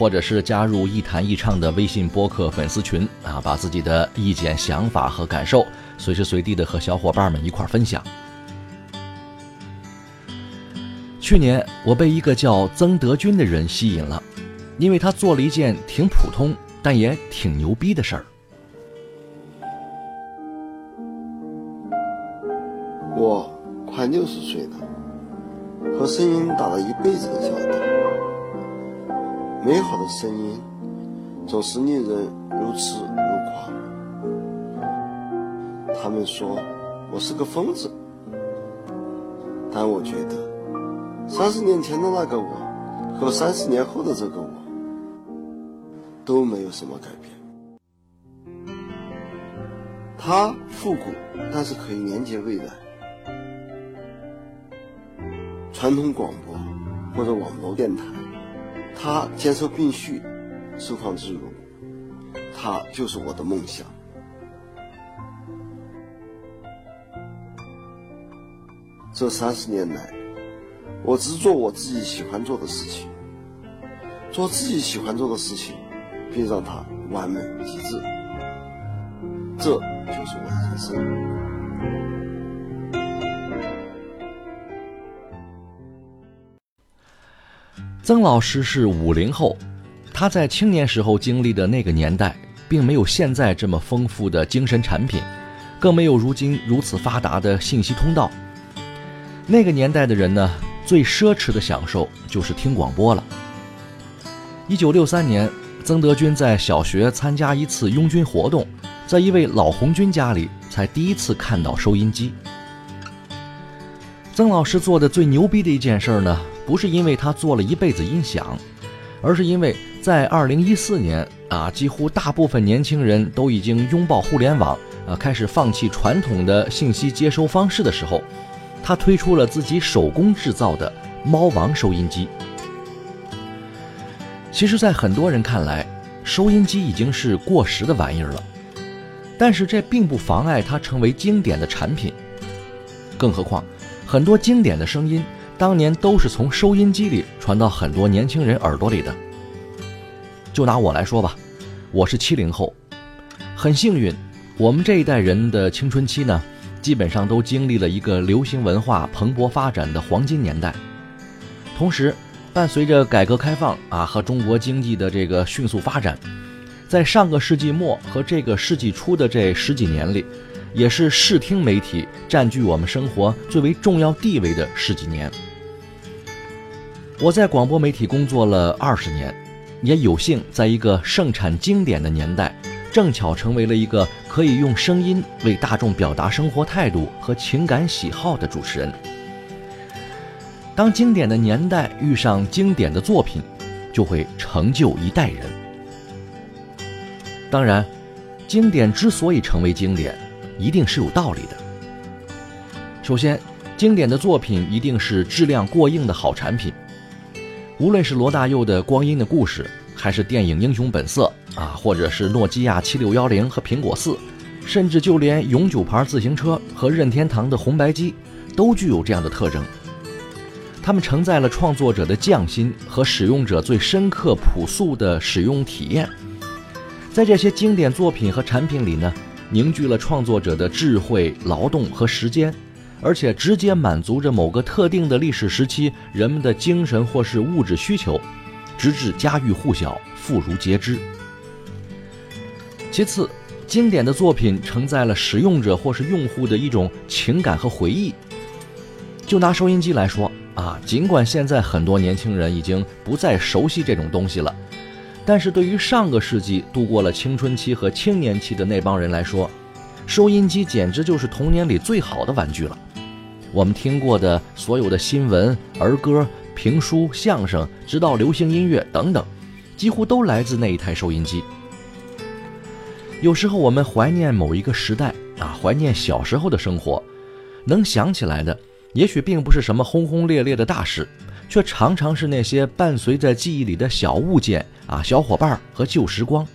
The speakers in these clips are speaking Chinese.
或者是加入“一谈一唱”的微信播客粉丝群啊，把自己的意见、想法和感受随时随地的和小伙伴们一块分享。去年我被一个叫曾德军的人吸引了，因为他做了一件挺普通但也挺牛逼的事儿。我快六十岁了，和声音打了一辈子的交道。美好的声音总是令人如痴如狂。他们说我是个疯子，但我觉得三十年前的那个我和三十年后的这个我都没有什么改变。他复古，但是可以连接未来。传统广播或者网络电台，他兼收并蓄，收放自如，他就是我的梦想。这三十年来，我只做我自己喜欢做的事情，做自己喜欢做的事情，并让它完美极致，这就是我的人生。曾老师是五零后，他在青年时候经历的那个年代，并没有现在这么丰富的精神产品，更没有如今如此发达的信息通道。那个年代的人呢，最奢侈的享受就是听广播了。一九六三年，曾德军在小学参加一次拥军活动，在一位老红军家里，才第一次看到收音机。曾老师做的最牛逼的一件事呢，不是因为他做了一辈子音响，而是因为在二零一四年啊，几乎大部分年轻人都已经拥抱互联网啊，开始放弃传统的信息接收方式的时候，他推出了自己手工制造的猫王收音机。其实，在很多人看来，收音机已经是过时的玩意儿了，但是这并不妨碍它成为经典的产品，更何况。很多经典的声音，当年都是从收音机里传到很多年轻人耳朵里的。就拿我来说吧，我是七零后，很幸运，我们这一代人的青春期呢，基本上都经历了一个流行文化蓬勃发展的黄金年代。同时，伴随着改革开放啊和中国经济的这个迅速发展，在上个世纪末和这个世纪初的这十几年里。也是视听媒体占据我们生活最为重要地位的十几年。我在广播媒体工作了二十年，也有幸在一个盛产经典的年代，正巧成为了一个可以用声音为大众表达生活态度和情感喜好的主持人。当经典的年代遇上经典的作品，就会成就一代人。当然，经典之所以成为经典，一定是有道理的。首先，经典的作品一定是质量过硬的好产品。无论是罗大佑的《光阴的故事》，还是电影《英雄本色》啊，或者是诺基亚七六幺零和苹果四，甚至就连永久牌自行车和任天堂的红白机，都具有这样的特征。它们承载了创作者的匠心和使用者最深刻朴素的使用体验。在这些经典作品和产品里呢。凝聚了创作者的智慧、劳动和时间，而且直接满足着某个特定的历史时期人们的精神或是物质需求，直至家喻户晓、妇孺皆知。其次，经典的作品承载了使用者或是用户的一种情感和回忆。就拿收音机来说啊，尽管现在很多年轻人已经不再熟悉这种东西了，但是对于上个世纪度过了青春期和青年期的那帮人来说，收音机简直就是童年里最好的玩具了。我们听过的所有的新闻、儿歌、评书、相声，直到流行音乐等等，几乎都来自那一台收音机。有时候我们怀念某一个时代啊，怀念小时候的生活，能想起来的，也许并不是什么轰轰烈烈的大事，却常常是那些伴随在记忆里的小物件啊、小伙伴和旧时光。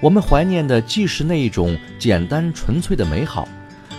我们怀念的既是那一种简单纯粹的美好。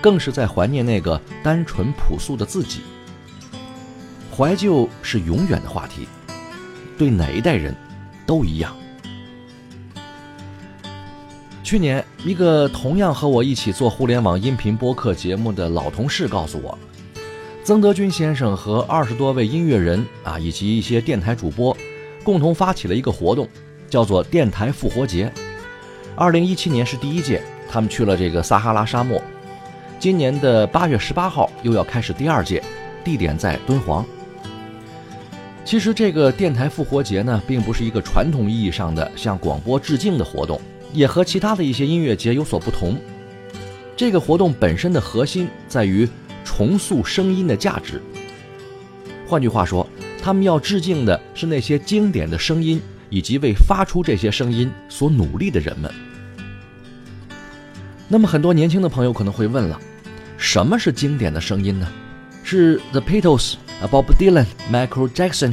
更是在怀念那个单纯朴素的自己。怀旧是永远的话题，对哪一代人都一样。去年，一个同样和我一起做互联网音频播客节目的老同事告诉我，曾德军先生和二十多位音乐人啊，以及一些电台主播，共同发起了一个活动，叫做“电台复活节”。二零一七年是第一届，他们去了这个撒哈拉沙漠。今年的八月十八号又要开始第二届，地点在敦煌。其实这个电台复活节呢，并不是一个传统意义上的向广播致敬的活动，也和其他的一些音乐节有所不同。这个活动本身的核心在于重塑声音的价值。换句话说，他们要致敬的是那些经典的声音，以及为发出这些声音所努力的人们。那么，很多年轻的朋友可能会问了。什么是经典的声音呢？是 The Beatles、Bob Dylan、Michael Jackson、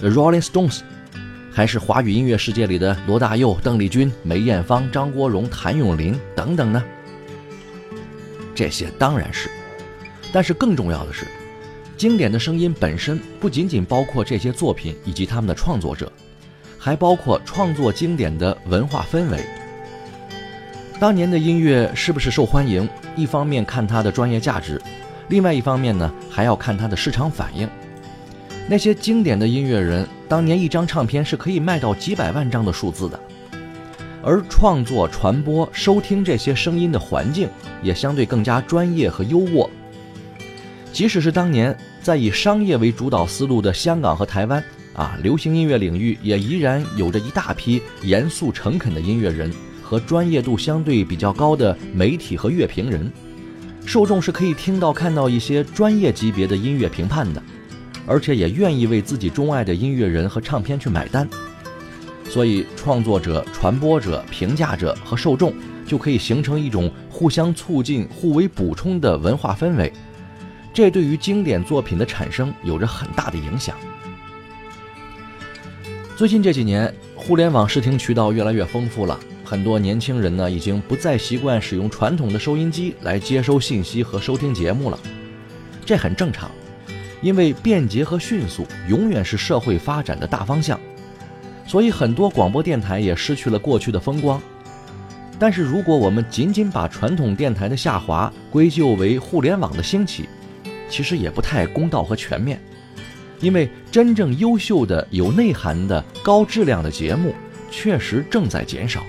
Rolling Stones，还是华语音乐世界里的罗大佑、邓丽君、梅艳芳、张国荣、谭咏麟等等呢？这些当然是，但是更重要的是，经典的声音本身不仅仅包括这些作品以及他们的创作者，还包括创作经典的文化氛围。当年的音乐是不是受欢迎？一方面看它的专业价值，另外一方面呢，还要看它的市场反应。那些经典的音乐人，当年一张唱片是可以卖到几百万张的数字的，而创作、传播、收听这些声音的环境也相对更加专业和优渥。即使是当年在以商业为主导思路的香港和台湾啊，流行音乐领域也依然有着一大批严肃诚恳的音乐人。和专业度相对比较高的媒体和乐评人，受众是可以听到、看到一些专业级别的音乐评判的，而且也愿意为自己钟爱的音乐人和唱片去买单。所以，创作者、传播者、评价者和受众就可以形成一种互相促进、互为补充的文化氛围，这对于经典作品的产生有着很大的影响。最近这几年，互联网视听渠道越来越丰富了。很多年轻人呢，已经不再习惯使用传统的收音机来接收信息和收听节目了，这很正常，因为便捷和迅速永远是社会发展的大方向，所以很多广播电台也失去了过去的风光。但是，如果我们仅仅把传统电台的下滑归咎为互联网的兴起，其实也不太公道和全面，因为真正优秀的、有内涵的、高质量的节目确实正在减少。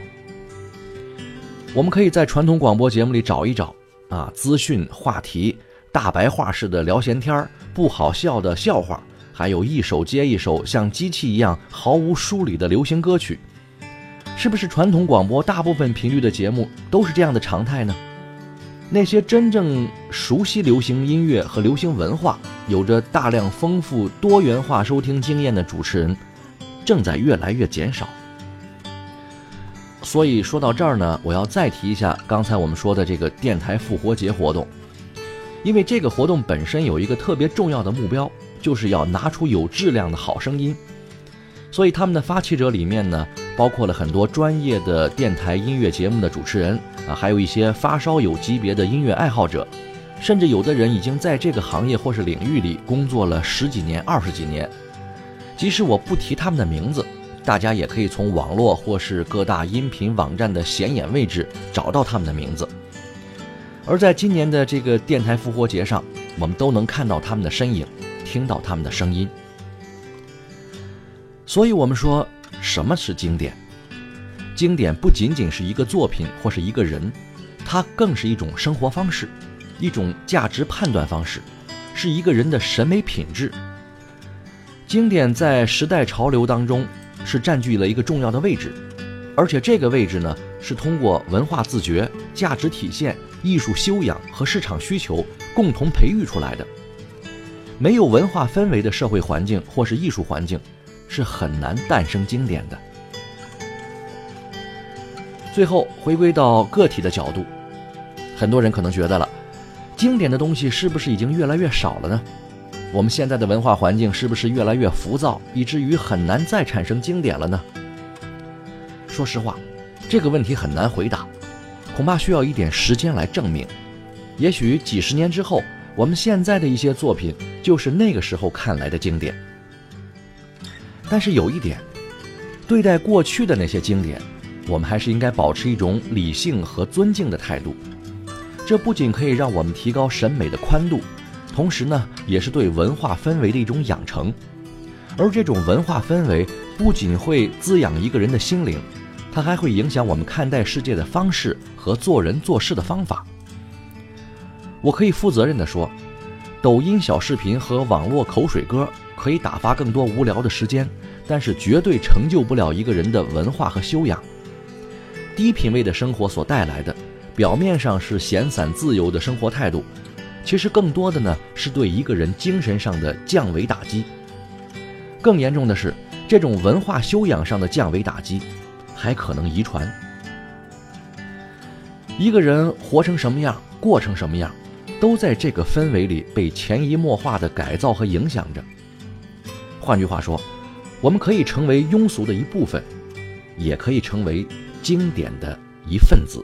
我们可以在传统广播节目里找一找啊，资讯话题、大白话式的聊闲天儿、不好笑的笑话，还有一首接一首像机器一样毫无梳理的流行歌曲，是不是传统广播大部分频率的节目都是这样的常态呢？那些真正熟悉流行音乐和流行文化、有着大量丰富多元化收听经验的主持人，正在越来越减少。所以说到这儿呢，我要再提一下刚才我们说的这个电台复活节活动，因为这个活动本身有一个特别重要的目标，就是要拿出有质量的好声音。所以他们的发起者里面呢，包括了很多专业的电台音乐节目的主持人啊，还有一些发烧友级别的音乐爱好者，甚至有的人已经在这个行业或是领域里工作了十几年、二十几年。即使我不提他们的名字。大家也可以从网络或是各大音频网站的显眼位置找到他们的名字。而在今年的这个电台复活节上，我们都能看到他们的身影，听到他们的声音。所以，我们说什么是经典？经典不仅仅是一个作品或是一个人，它更是一种生活方式，一种价值判断方式，是一个人的审美品质。经典在时代潮流当中是占据了一个重要的位置，而且这个位置呢是通过文化自觉、价值体现、艺术修养和市场需求共同培育出来的。没有文化氛围的社会环境或是艺术环境，是很难诞生经典的。最后回归到个体的角度，很多人可能觉得了，经典的东西是不是已经越来越少了呢？我们现在的文化环境是不是越来越浮躁，以至于很难再产生经典了呢？说实话，这个问题很难回答，恐怕需要一点时间来证明。也许几十年之后，我们现在的一些作品就是那个时候看来的经典。但是有一点，对待过去的那些经典，我们还是应该保持一种理性和尊敬的态度。这不仅可以让我们提高审美的宽度。同时呢，也是对文化氛围的一种养成，而这种文化氛围不仅会滋养一个人的心灵，它还会影响我们看待世界的方式和做人做事的方法。我可以负责任地说，抖音小视频和网络口水歌可以打发更多无聊的时间，但是绝对成就不了一个人的文化和修养。低品位的生活所带来的，表面上是闲散自由的生活态度。其实更多的呢，是对一个人精神上的降维打击。更严重的是，这种文化修养上的降维打击，还可能遗传。一个人活成什么样，过成什么样，都在这个氛围里被潜移默化的改造和影响着。换句话说，我们可以成为庸俗的一部分，也可以成为经典的一份子。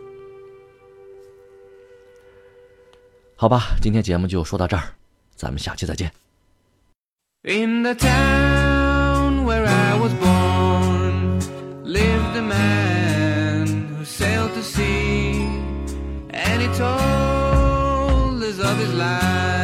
好吧今天节目就说到这儿咱们下期再见 in the town where i was born lived a man who sailed to sea and he told us of his life